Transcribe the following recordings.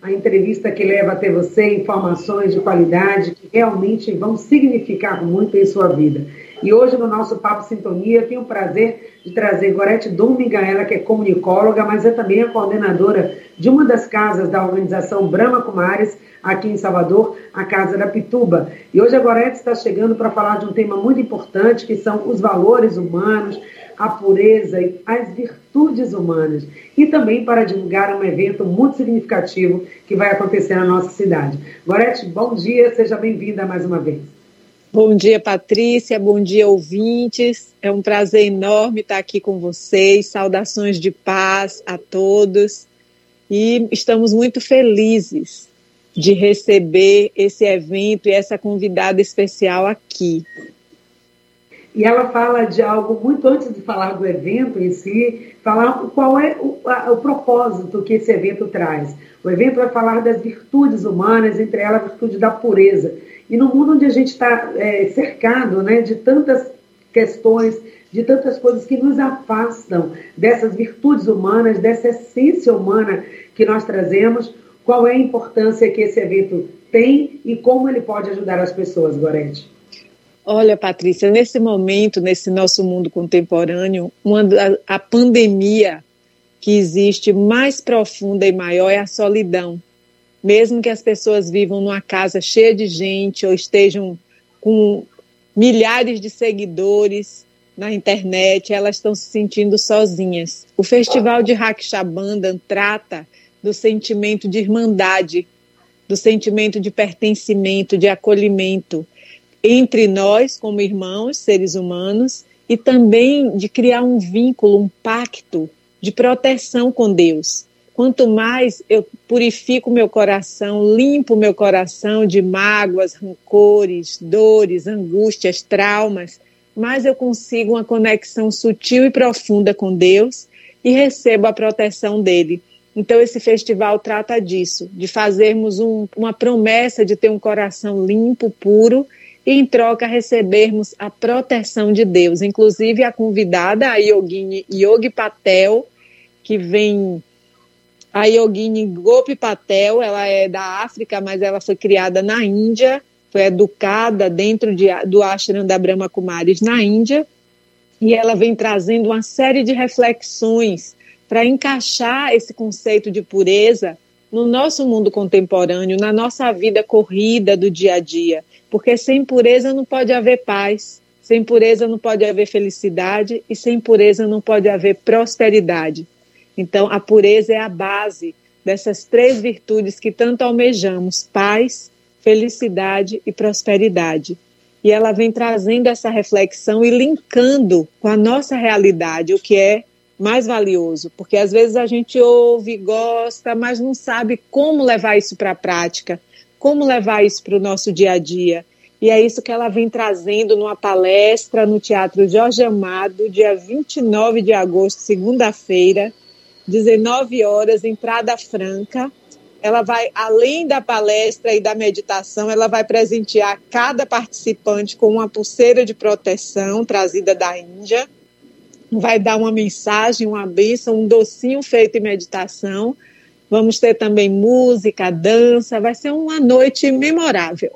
a entrevista que leva até você informações de qualidade que realmente vão significar muito em sua vida. E hoje, no nosso Papo Sintonia, tenho o prazer de trazer Gorete Dumiga, ela que é comunicóloga, mas é também a coordenadora de uma das casas da organização Brahma Kumaris, aqui em Salvador, a Casa da Pituba. E hoje a Gorete está chegando para falar de um tema muito importante, que são os valores humanos, a pureza e as virtudes humanas. E também para divulgar um evento muito significativo que vai acontecer na nossa cidade. Gorete, bom dia, seja bem-vinda mais uma vez. Bom dia, Patrícia. Bom dia, ouvintes. É um prazer enorme estar aqui com vocês. Saudações de paz a todos. E estamos muito felizes de receber esse evento e essa convidada especial aqui. E ela fala de algo muito antes de falar do evento em si, falar qual é o, a, o propósito que esse evento traz. O evento vai falar das virtudes humanas, entre elas a virtude da pureza e no mundo onde a gente está é, cercado né, de tantas questões, de tantas coisas que nos afastam dessas virtudes humanas, dessa essência humana que nós trazemos, qual é a importância que esse evento tem e como ele pode ajudar as pessoas, Gorete? Olha, Patrícia, nesse momento, nesse nosso mundo contemporâneo, uma, a, a pandemia que existe mais profunda e maior é a solidão mesmo que as pessoas vivam numa casa cheia de gente ou estejam com milhares de seguidores na internet, elas estão se sentindo sozinhas. O Festival de Rakshabandhan trata do sentimento de irmandade, do sentimento de pertencimento, de acolhimento entre nós como irmãos, seres humanos, e também de criar um vínculo, um pacto de proteção com Deus. Quanto mais eu purifico meu coração, limpo meu coração de mágoas, rancores, dores, angústias, traumas, mais eu consigo uma conexão sutil e profunda com Deus e recebo a proteção dele. Então, esse festival trata disso, de fazermos um, uma promessa de ter um coração limpo, puro, e em troca recebermos a proteção de Deus. Inclusive, a convidada, a Yogini Yogi Patel, que vem a Yogini Gopi Patel, ela é da África, mas ela foi criada na Índia, foi educada dentro de, do ashram da Brahma Kumaris na Índia, e ela vem trazendo uma série de reflexões para encaixar esse conceito de pureza no nosso mundo contemporâneo, na nossa vida corrida do dia a dia, porque sem pureza não pode haver paz, sem pureza não pode haver felicidade e sem pureza não pode haver prosperidade. Então, a pureza é a base dessas três virtudes que tanto almejamos: paz, felicidade e prosperidade. E ela vem trazendo essa reflexão e linkando com a nossa realidade, o que é mais valioso, porque às vezes a gente ouve, gosta, mas não sabe como levar isso para a prática, como levar isso para o nosso dia a dia. E é isso que ela vem trazendo numa palestra no Teatro Jorge Amado, dia 29 de agosto, segunda-feira, 19 horas, entrada franca. Ela vai, além da palestra e da meditação, ela vai presentear cada participante com uma pulseira de proteção trazida da Índia. Vai dar uma mensagem, uma bênção, um docinho feito em meditação. Vamos ter também música, dança. Vai ser uma noite memorável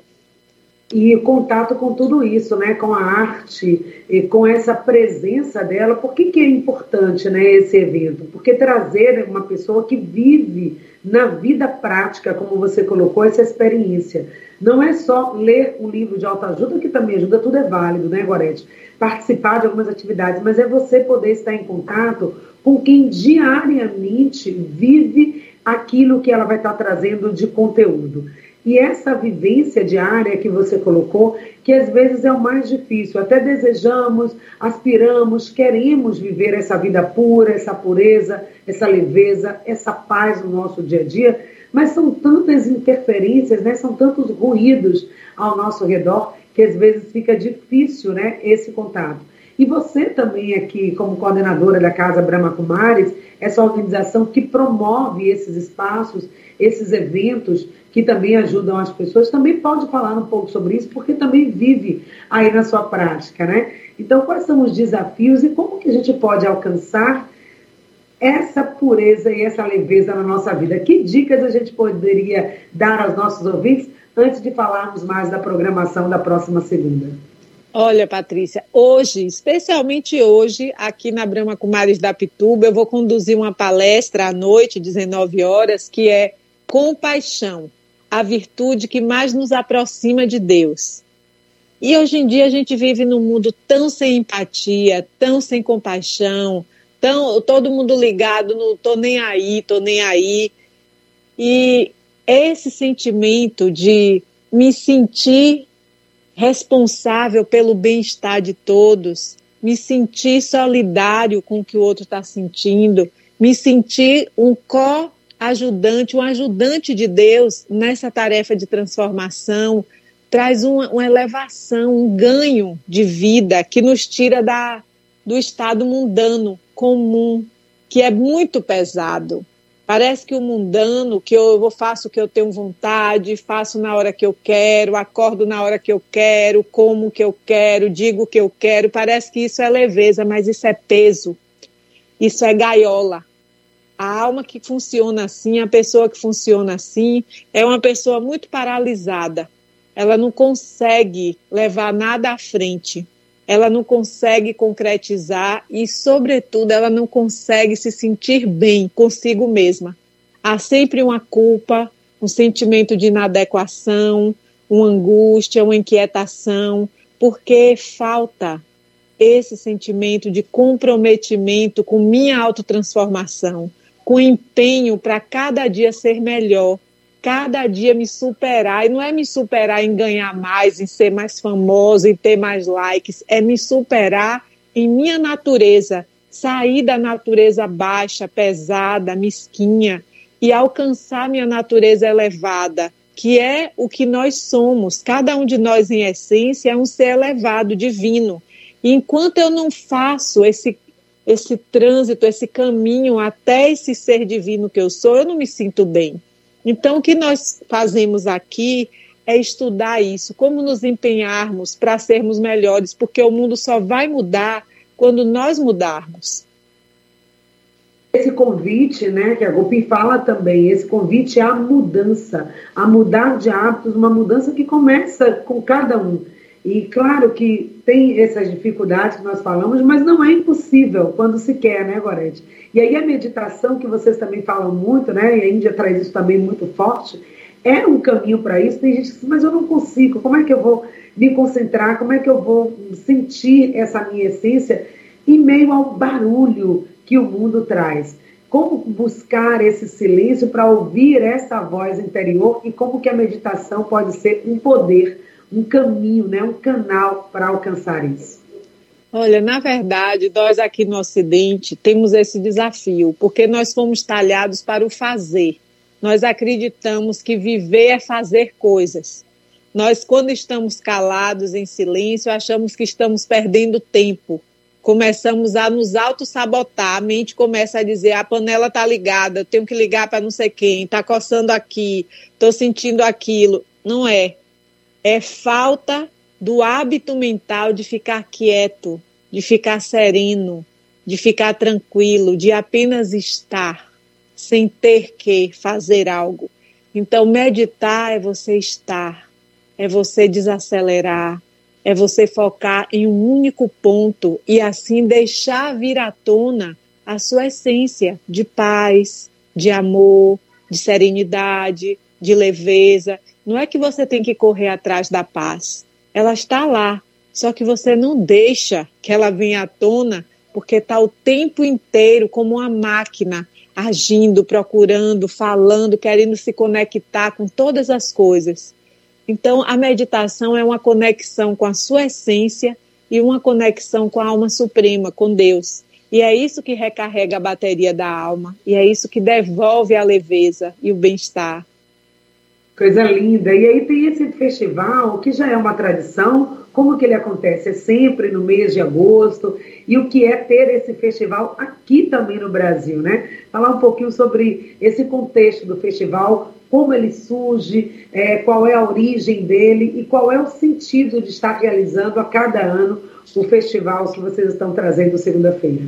e contato com tudo isso, né, com a arte e com essa presença dela. Por que, que é importante né, esse evento? Porque trazer uma pessoa que vive na vida prática, como você colocou, essa experiência. Não é só ler um livro de autoajuda, que também ajuda, tudo é válido, né, Gorete? Participar de algumas atividades, mas é você poder estar em contato com quem diariamente vive aquilo que ela vai estar trazendo de conteúdo. E essa vivência diária que você colocou, que às vezes é o mais difícil, até desejamos, aspiramos, queremos viver essa vida pura, essa pureza, essa leveza, essa paz no nosso dia a dia, mas são tantas interferências, né? são tantos ruídos ao nosso redor que às vezes fica difícil né, esse contato. E você também aqui, como coordenadora da Casa Brahma Kumaris, essa organização que promove esses espaços, esses eventos que também ajudam as pessoas, também pode falar um pouco sobre isso, porque também vive aí na sua prática, né? Então, quais são os desafios e como que a gente pode alcançar essa pureza e essa leveza na nossa vida. Que dicas a gente poderia dar aos nossos ouvintes antes de falarmos mais da programação da próxima segunda? Olha, Patrícia, hoje, especialmente hoje, aqui na Brahma Kumaris da Pituba, eu vou conduzir uma palestra à noite, 19 horas, que é Compaixão, a virtude que mais nos aproxima de Deus. E hoje em dia a gente vive num mundo tão sem empatia, tão sem compaixão, tão todo mundo ligado no tô nem aí, tô nem aí. E esse sentimento de me sentir responsável pelo bem-estar de todos, me sentir solidário com o que o outro está sentindo, me sentir um co-ajudante, um ajudante de Deus nessa tarefa de transformação, traz uma, uma, elevação, um ganho de vida que nos tira da, do estado mundano, comum, que é muito pesado. Parece que o mundano, que eu faço o que eu tenho vontade, faço na hora que eu quero, acordo na hora que eu quero, como que eu quero, digo o que eu quero, parece que isso é leveza, mas isso é peso. Isso é gaiola. A alma que funciona assim, a pessoa que funciona assim, é uma pessoa muito paralisada. Ela não consegue levar nada à frente ela não consegue concretizar e, sobretudo, ela não consegue se sentir bem consigo mesma. Há sempre uma culpa, um sentimento de inadequação, uma angústia, uma inquietação, porque falta esse sentimento de comprometimento com minha autotransformação, com empenho para cada dia ser melhor, cada dia me superar. E não é me superar em ganhar mais, em ser mais famoso, em ter mais likes. É me superar em minha natureza, sair da natureza baixa, pesada, mesquinha e alcançar minha natureza elevada, que é o que nós somos. Cada um de nós, em essência, é um ser elevado, divino. E enquanto eu não faço esse esse trânsito, esse caminho até esse ser divino que eu sou, eu não me sinto bem. Então, o que nós fazemos aqui é estudar isso, como nos empenharmos para sermos melhores, porque o mundo só vai mudar quando nós mudarmos. Esse convite, né, que a Gopi fala também, esse convite à mudança, a mudar de hábitos, uma mudança que começa com cada um. E claro que tem essas dificuldades que nós falamos, mas não é impossível quando se quer, né, Gorete? E aí a meditação, que vocês também falam muito, né, e a Índia traz isso também muito forte, é um caminho para isso. Tem gente que diz, mas eu não consigo, como é que eu vou me concentrar, como é que eu vou sentir essa minha essência em meio ao barulho que o mundo traz? Como buscar esse silêncio para ouvir essa voz interior e como que a meditação pode ser um poder um caminho, né, um canal para alcançar isso? Olha, na verdade, nós aqui no Ocidente temos esse desafio, porque nós fomos talhados para o fazer. Nós acreditamos que viver é fazer coisas. Nós, quando estamos calados, em silêncio, achamos que estamos perdendo tempo. Começamos a nos auto-sabotar. A mente começa a dizer: a panela está ligada, eu tenho que ligar para não sei quem, está coçando aqui, estou sentindo aquilo. Não é é falta do hábito mental de ficar quieto, de ficar sereno, de ficar tranquilo, de apenas estar, sem ter que fazer algo. Então, meditar é você estar, é você desacelerar, é você focar em um único ponto e assim deixar vir à tona a sua essência de paz, de amor, de serenidade, de leveza. Não é que você tem que correr atrás da paz. Ela está lá, só que você não deixa que ela venha à tona, porque está o tempo inteiro como uma máquina agindo, procurando, falando, querendo se conectar com todas as coisas. Então, a meditação é uma conexão com a sua essência e uma conexão com a alma suprema, com Deus. E é isso que recarrega a bateria da alma, e é isso que devolve a leveza e o bem-estar. Coisa linda. E aí tem esse festival que já é uma tradição. Como que ele acontece? É sempre no mês de agosto. E o que é ter esse festival aqui também no Brasil, né? Falar um pouquinho sobre esse contexto do festival, como ele surge, é, qual é a origem dele e qual é o sentido de estar realizando a cada ano o festival que vocês estão trazendo segunda-feira.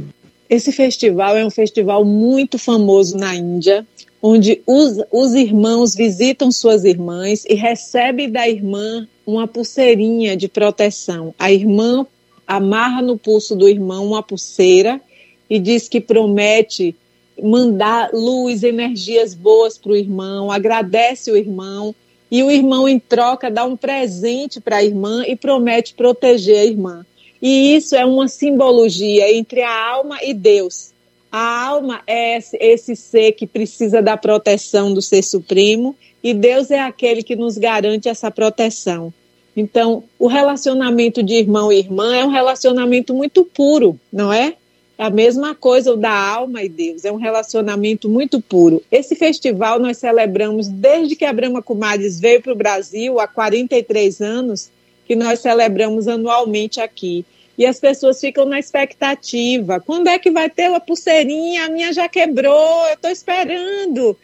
Esse festival é um festival muito famoso na Índia, onde os, os irmãos visitam suas irmãs e recebem da irmã uma pulseirinha de proteção. A irmã amarra no pulso do irmão uma pulseira e diz que promete mandar luz, energias boas para o irmão, agradece o irmão e o irmão, em troca, dá um presente para a irmã e promete proteger a irmã. E isso é uma simbologia entre a alma e Deus. A alma é esse, ser que precisa da proteção do Ser Supremo e Deus é aquele que nos garante essa proteção. Então, o relacionamento de irmão e irmã é um relacionamento muito puro, não é? É a mesma coisa o da alma e Deus, é um relacionamento muito puro. Esse festival nós celebramos desde que a Brahma Kumaris veio para o Brasil, há 43 anos, que nós celebramos anualmente aqui. E as pessoas ficam na expectativa. Quando é que vai ter uma pulseirinha? A minha já quebrou, eu estou esperando.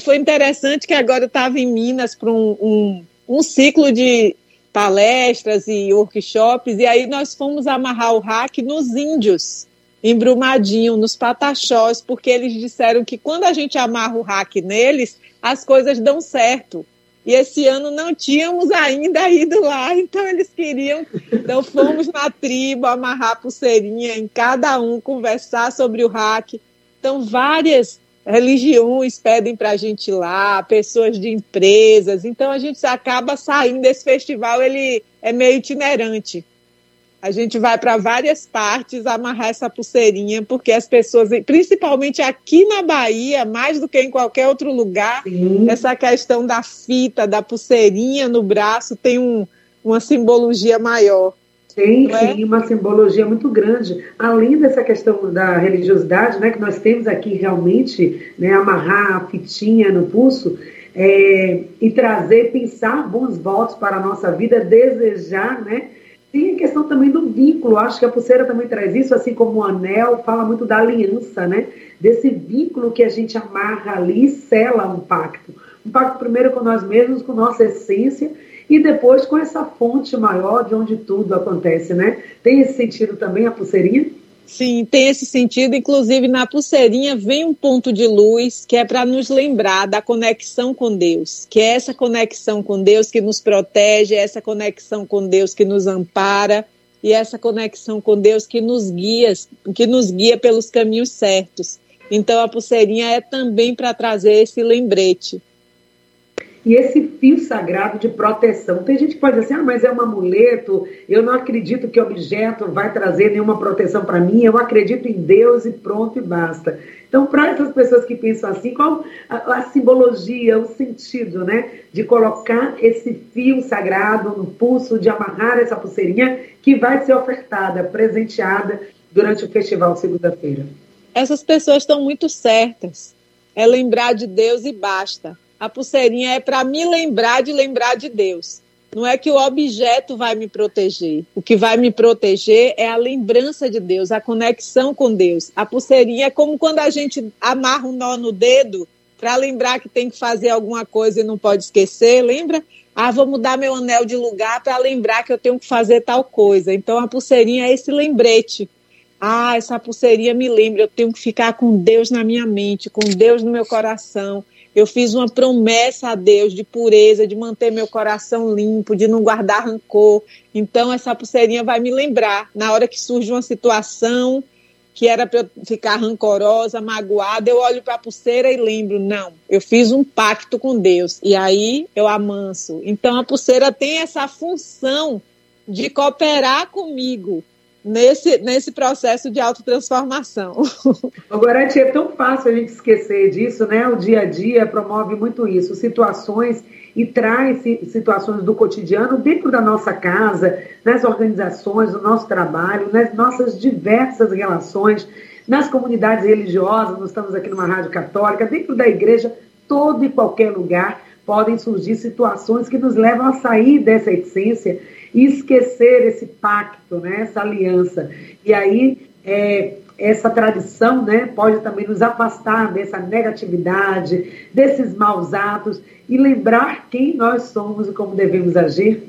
Foi interessante que agora eu estava em Minas para um, um, um ciclo de palestras e workshops, e aí nós fomos amarrar o hack nos índios em Brumadinho, nos Pataxós, porque eles disseram que quando a gente amarra o hack neles, as coisas dão certo. E esse ano não tínhamos ainda ido lá, então eles queriam. Então fomos na tribo amarrar pulseirinha em cada um, conversar sobre o hack. Então, várias religiões pedem para a gente ir lá, pessoas de empresas. Então, a gente acaba saindo desse festival, ele é meio itinerante. A gente vai para várias partes amarrar essa pulseirinha, porque as pessoas, principalmente aqui na Bahia, mais do que em qualquer outro lugar, Sim. essa questão da fita, da pulseirinha no braço tem um, uma simbologia maior. Tem é? sim uma simbologia muito grande. Além dessa questão da religiosidade, né, que nós temos aqui realmente, né, amarrar a fitinha no pulso é, e trazer, pensar bons votos para a nossa vida, desejar, né, tem a questão também do vínculo, acho que a pulseira também traz isso, assim como o anel fala muito da aliança, né? Desse vínculo que a gente amarra ali e sela um pacto. Um pacto primeiro com nós mesmos, com nossa essência, e depois com essa fonte maior de onde tudo acontece, né? Tem esse sentido também a pulseirinha? Sim, tem esse sentido. Inclusive, na pulseirinha vem um ponto de luz que é para nos lembrar da conexão com Deus, que é essa conexão com Deus que nos protege, é essa conexão com Deus que nos ampara e essa conexão com Deus que nos guia, que nos guia pelos caminhos certos. Então, a pulseirinha é também para trazer esse lembrete e esse fio sagrado de proteção. Tem gente que pode dizer assim, ah, mas é um amuleto, eu não acredito que objeto vai trazer nenhuma proteção para mim, eu acredito em Deus e pronto e basta. Então, para essas pessoas que pensam assim, qual a, a, simbologia, o sentido, né, de colocar esse fio sagrado no pulso, de amarrar essa pulseirinha que vai ser ofertada, presenteada durante o festival segunda-feira? Essas pessoas estão muito certas. É lembrar de Deus e basta a pulseirinha é para me lembrar de lembrar de Deus. Não é que o objeto vai me proteger. O que vai me proteger é a lembrança de Deus, a conexão com Deus. A pulseirinha é como quando a gente amarra um nó no dedo para lembrar que tem que fazer alguma coisa e não pode esquecer, lembra? Ah, vou mudar meu anel de lugar para lembrar que eu tenho que fazer tal coisa. Então a pulseirinha é esse lembrete. Ah, essa pulseirinha me lembra, eu tenho que ficar com Deus na minha mente, com Deus no meu coração. Eu fiz uma promessa a Deus de pureza, de manter meu coração limpo, de não guardar rancor. Então, essa pulseirinha vai me lembrar, na hora que surge uma situação que era para eu ficar rancorosa, magoada, eu olho para a pulseira e lembro, não, eu fiz um pacto com Deus e aí eu amanso. Então a pulseira tem essa função de cooperar comigo nesse, nesse processo de autotransformação. Agora, tia, é tão fácil a gente esquecer disso, né? O dia a dia promove muito isso, situações e traz situações do cotidiano dentro da nossa casa, nas organizações, no nosso trabalho, nas nossas diversas relações, nas comunidades religiosas, nós estamos aqui numa rádio católica, dentro da igreja, todo e qualquer lugar podem surgir situações que nos levam a sair dessa essência e esquecer esse pacto, né, essa aliança. E aí, é, essa tradição né, pode também nos afastar dessa negatividade, desses maus atos e lembrar quem nós somos e como devemos agir.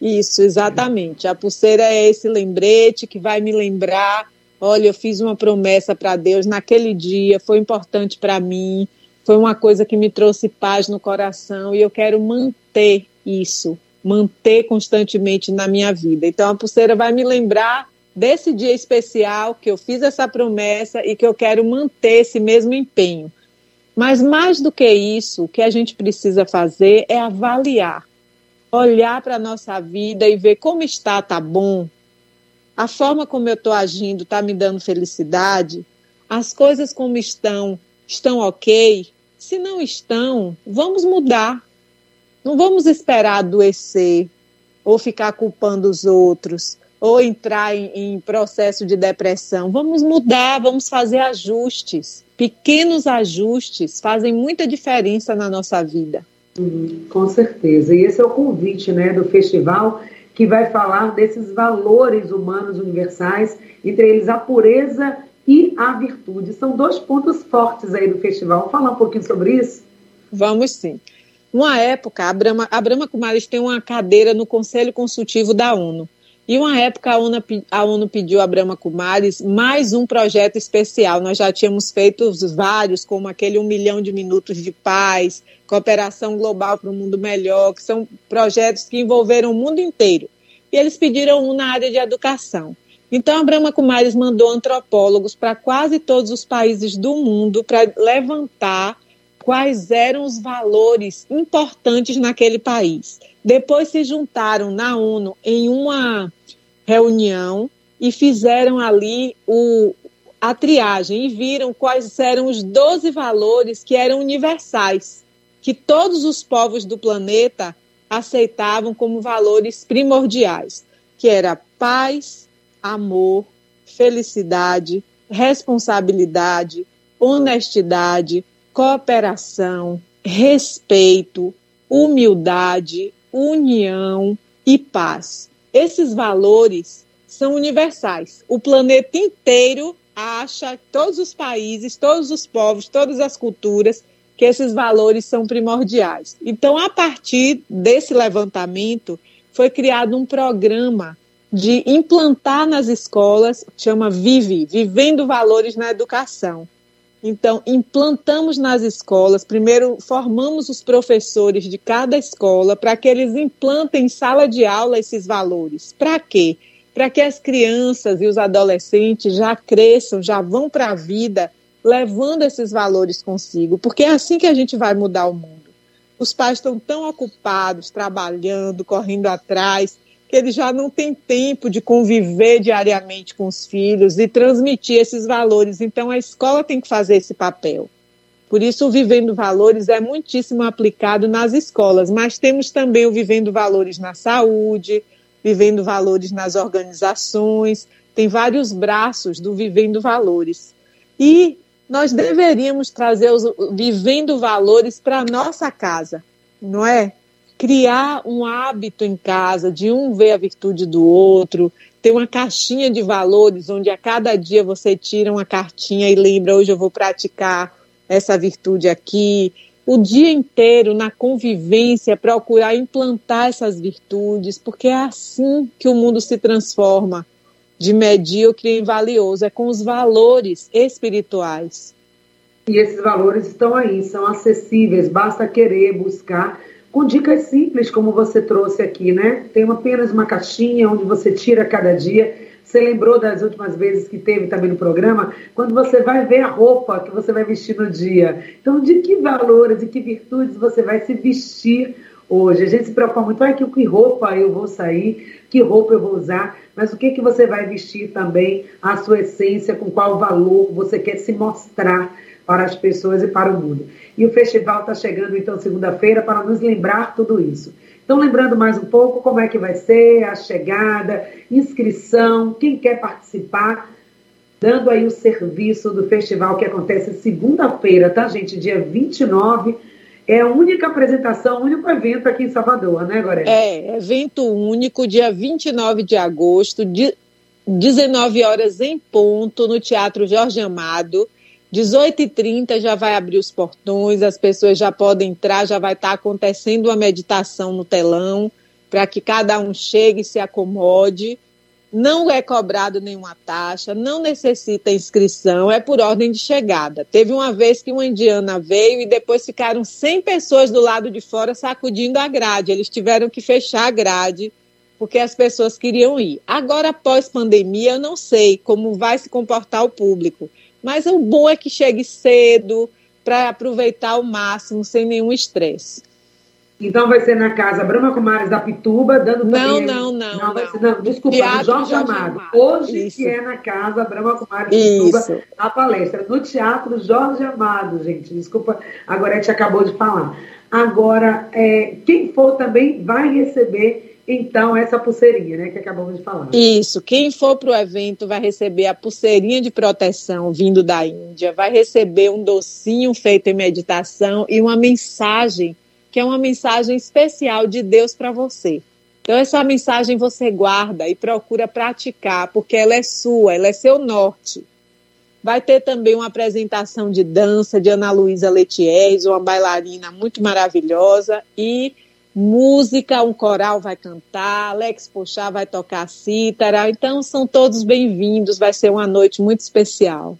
Isso, exatamente. A pulseira é esse lembrete que vai me lembrar olha, eu fiz uma promessa para Deus naquele dia, foi importante para mim, foi uma coisa que me trouxe paz no coração e eu quero manter isso, manter constantemente na minha vida. Então a pulseira vai me lembrar desse dia especial que eu fiz essa promessa e que eu quero manter esse mesmo empenho. Mas mais do que isso, o que a gente precisa fazer é avaliar, olhar para a nossa vida e ver como está, tá bom, a forma como eu estou agindo está me dando felicidade, as coisas como estão, estão ok. Se não estão, vamos mudar. Não vamos esperar adoecer ou ficar culpando os outros ou entrar em, em processo de depressão. Vamos mudar, vamos fazer ajustes. Pequenos ajustes fazem muita diferença na nossa vida. Uhum, com certeza. E esse é o convite né, do festival que vai falar desses valores humanos universais, entre eles a pureza e a virtude. São dois pontos fortes aí do festival. Vamos falar um pouquinho sobre isso? Vamos sim. Uma época, a Brahma, a Brahma Kumaris tem uma cadeira no Conselho Consultivo da ONU. E uma época a ONU, a ONU pediu a Brahma Kumaris mais um projeto especial. Nós já tínhamos feito vários, como aquele Um Milhão de Minutos de Paz, Cooperação Global para um Mundo Melhor, que são projetos que envolveram o mundo inteiro. E eles pediram um na área de educação. Então, a Brahma Kumaris mandou antropólogos para quase todos os países do mundo para levantar quais eram os valores importantes naquele país. Depois se juntaram na ONU em uma reunião e fizeram ali o, a triagem e viram quais eram os 12 valores que eram universais que todos os povos do planeta aceitavam como valores primordiais, que era paz, amor, felicidade, responsabilidade, honestidade, cooperação, respeito, humildade, união e paz. Esses valores são universais. O planeta inteiro acha, todos os países, todos os povos, todas as culturas que esses valores são primordiais. Então, a partir desse levantamento, foi criado um programa de implantar nas escolas, chama Vive, Vivendo Valores na Educação. Então, implantamos nas escolas, primeiro formamos os professores de cada escola para que eles implantem em sala de aula esses valores. Para quê? Para que as crianças e os adolescentes já cresçam, já vão para a vida levando esses valores consigo, porque é assim que a gente vai mudar o mundo. Os pais estão tão ocupados, trabalhando, correndo atrás, que eles já não têm tempo de conviver diariamente com os filhos e transmitir esses valores. Então, a escola tem que fazer esse papel. Por isso, o Vivendo Valores é muitíssimo aplicado nas escolas, mas temos também o Vivendo Valores na saúde, Vivendo Valores nas organizações, tem vários braços do Vivendo Valores. E nós deveríamos trazer os vivendo valores para nossa casa, não é? Criar um hábito em casa de um ver a virtude do outro, ter uma caixinha de valores onde a cada dia você tira uma cartinha e lembra hoje eu vou praticar essa virtude aqui. O dia inteiro na convivência procurar implantar essas virtudes, porque é assim que o mundo se transforma de medíocre em valioso, é com os valores espirituais. E esses valores estão aí, são acessíveis, basta querer buscar com dicas simples, como você trouxe aqui, né? Tem apenas uma caixinha onde você tira cada dia. Você lembrou das últimas vezes que teve também no programa, quando você vai ver a roupa que você vai vestir no dia. Então, de que valores, de que virtudes você vai se vestir hoje? A gente se preocupa muito, ah, que roupa eu vou sair, que roupa eu vou usar mas o que, que você vai vestir também, a sua essência, com qual valor você quer se mostrar para as pessoas e para o mundo. E o festival está chegando, então, segunda-feira, para nos lembrar tudo isso. Então, lembrando mais um pouco como é que vai ser a chegada, inscrição, quem quer participar, dando aí o serviço do festival que acontece segunda-feira, tá, gente? Dia 29 é a única apresentação, o único evento aqui em Salvador, né, Goré? É, evento único, dia 29 de agosto, de 19 horas em ponto, no Teatro Jorge Amado. 18h30 já vai abrir os portões, as pessoas já podem entrar, já vai estar acontecendo uma meditação no telão, para que cada um chegue e se acomode. não é cobrado nenhuma taxa, não necessita inscrição, é por ordem de chegada. Teve uma vez que uma indiana veio e depois ficaram 100 pessoas do lado de fora sacudindo a grade. Eles tiveram que fechar a grade porque as pessoas queriam ir. Agora, após pandemia, eu não sei como vai se comportar o público, mas o bom é que chegue cedo para aproveitar ao máximo sem nenhum estresse. Então vai ser na casa Brahma Kumaris da Pituba, dando não, não, não, não, vai ser, não, desculpa, Teatro Jorge, Jorge Amado. Amado. Hoje Isso. que é na casa Brahma Kumaris da Pituba, a palestra no Teatro Jorge Amado, gente. Desculpa, a Gorete acabou de falar. Agora, é, quem for também vai receber então essa pulseirinha, né, que acabamos de falar. Isso, quem for para o evento vai receber a pulseirinha de proteção vindo da Índia, vai receber um docinho feito em meditação e uma mensagem que é uma mensagem especial de Deus para você. Então, essa mensagem você guarda e procura praticar, porque ela é sua, ela é seu norte. Vai ter também uma apresentação de dança de Ana Luísa Letieres, uma bailarina muito maravilhosa, e música, um coral vai cantar, Alex Pochá vai tocar cítara. Então, são todos bem-vindos, vai ser uma noite muito especial.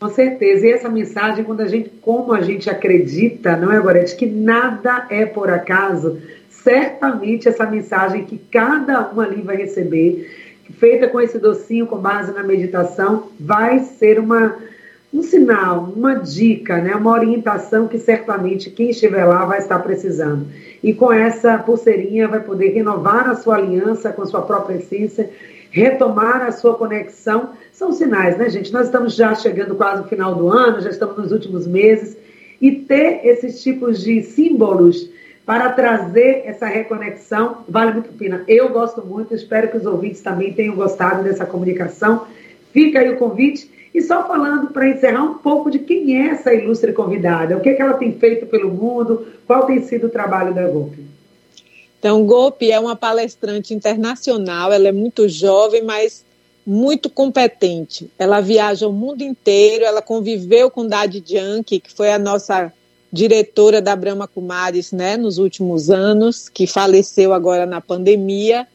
Com certeza. E essa mensagem, quando a gente, como a gente acredita, não é, Gorete, que nada é por acaso, certamente essa mensagem que cada um ali vai receber, feita com esse docinho com base na meditação, vai ser uma, um sinal, uma dica, né, uma orientação que certamente quem estiver lá vai estar precisando. E com essa pulseirinha vai poder renovar a sua aliança com a sua própria essência retomar a sua conexão. São sinais, né, gente? Nós estamos já chegando quase no final do ano, já estamos nos últimos meses, e ter esses tipos de símbolos para trazer essa reconexão vale muito a pena. Eu gosto muito, espero que os ouvintes também tenham gostado dessa comunicação. Fica aí o convite. E só falando para encerrar um pouco de quem é essa ilustre convidada, o que, é que ela tem feito pelo mundo, qual tem sido o trabalho da Golpe. Então, Gopi é uma palestrante internacional, ela é muito jovem, mas muito competente. Ela viaja o mundo inteiro, ela conviveu com Dadi Janki, que foi a nossa diretora da Brahma Kumaris né, nos últimos anos, que faleceu agora na pandemia.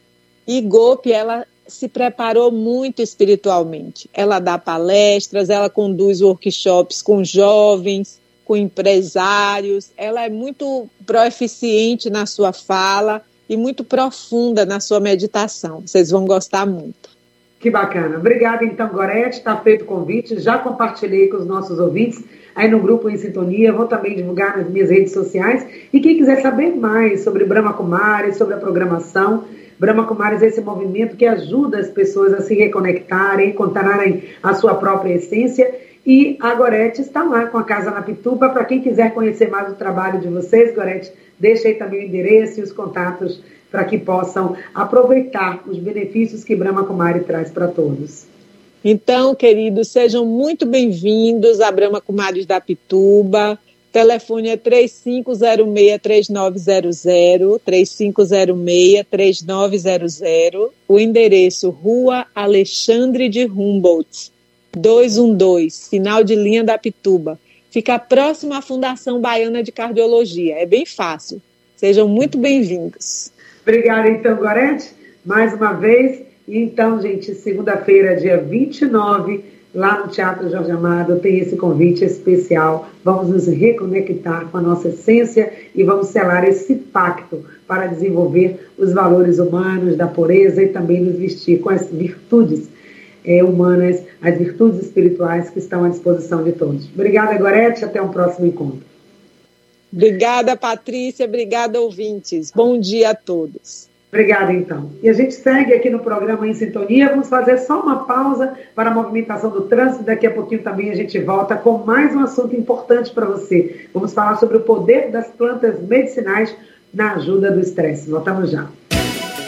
E Gopi, ela se preparou muito espiritualmente. Ela dá palestras, ela conduz workshops com jovens, com empresários. Ela é muito proeficiente na sua fala e muito profunda na sua meditação. Vocês vão gostar muito. Que bacana. Obrigada, então, Gorete. Está feito o convite. Já compartilhei com os nossos ouvintes aí no grupo Em Sintonia. Vou também divulgar nas minhas redes sociais. E quem quiser saber mais sobre Brahma Kumaris, sobre a programação, Brahma Kumaris é esse movimento que ajuda as pessoas a se reconectarem, encontrarem a sua própria essência e a Gorete está lá com a Casa na Pituba. Para quem quiser conhecer mais o trabalho de vocês, Gorete, deixa aí também o endereço e os contatos para que possam aproveitar os benefícios que Brahma Kumari traz para todos. Então, queridos, sejam muito bem-vindos a Brahma da Pituba. Telefone é 3506-3900, 3506-3900. O endereço, Rua Alexandre de Humboldt, 212, final de linha da Pituba. Fica próximo à Fundação Baiana de Cardiologia. É bem fácil. Sejam muito bem-vindos. Obrigada, então, Gorete, mais uma vez. Então, gente, segunda-feira, dia 29, lá no Teatro Jorge Amado, tem esse convite especial. Vamos nos reconectar com a nossa essência e vamos selar esse pacto para desenvolver os valores humanos da pureza e também nos vestir com as virtudes é, humanas, as virtudes espirituais que estão à disposição de todos. Obrigada, Gorete, até um próximo encontro. Obrigada, Patrícia, obrigada, ouvintes. Bom dia a todos. Obrigada, então. E a gente segue aqui no programa Em Sintonia. Vamos fazer só uma pausa para a movimentação do trânsito. Daqui a pouquinho também a gente volta com mais um assunto importante para você. Vamos falar sobre o poder das plantas medicinais na ajuda do estresse. Voltamos já.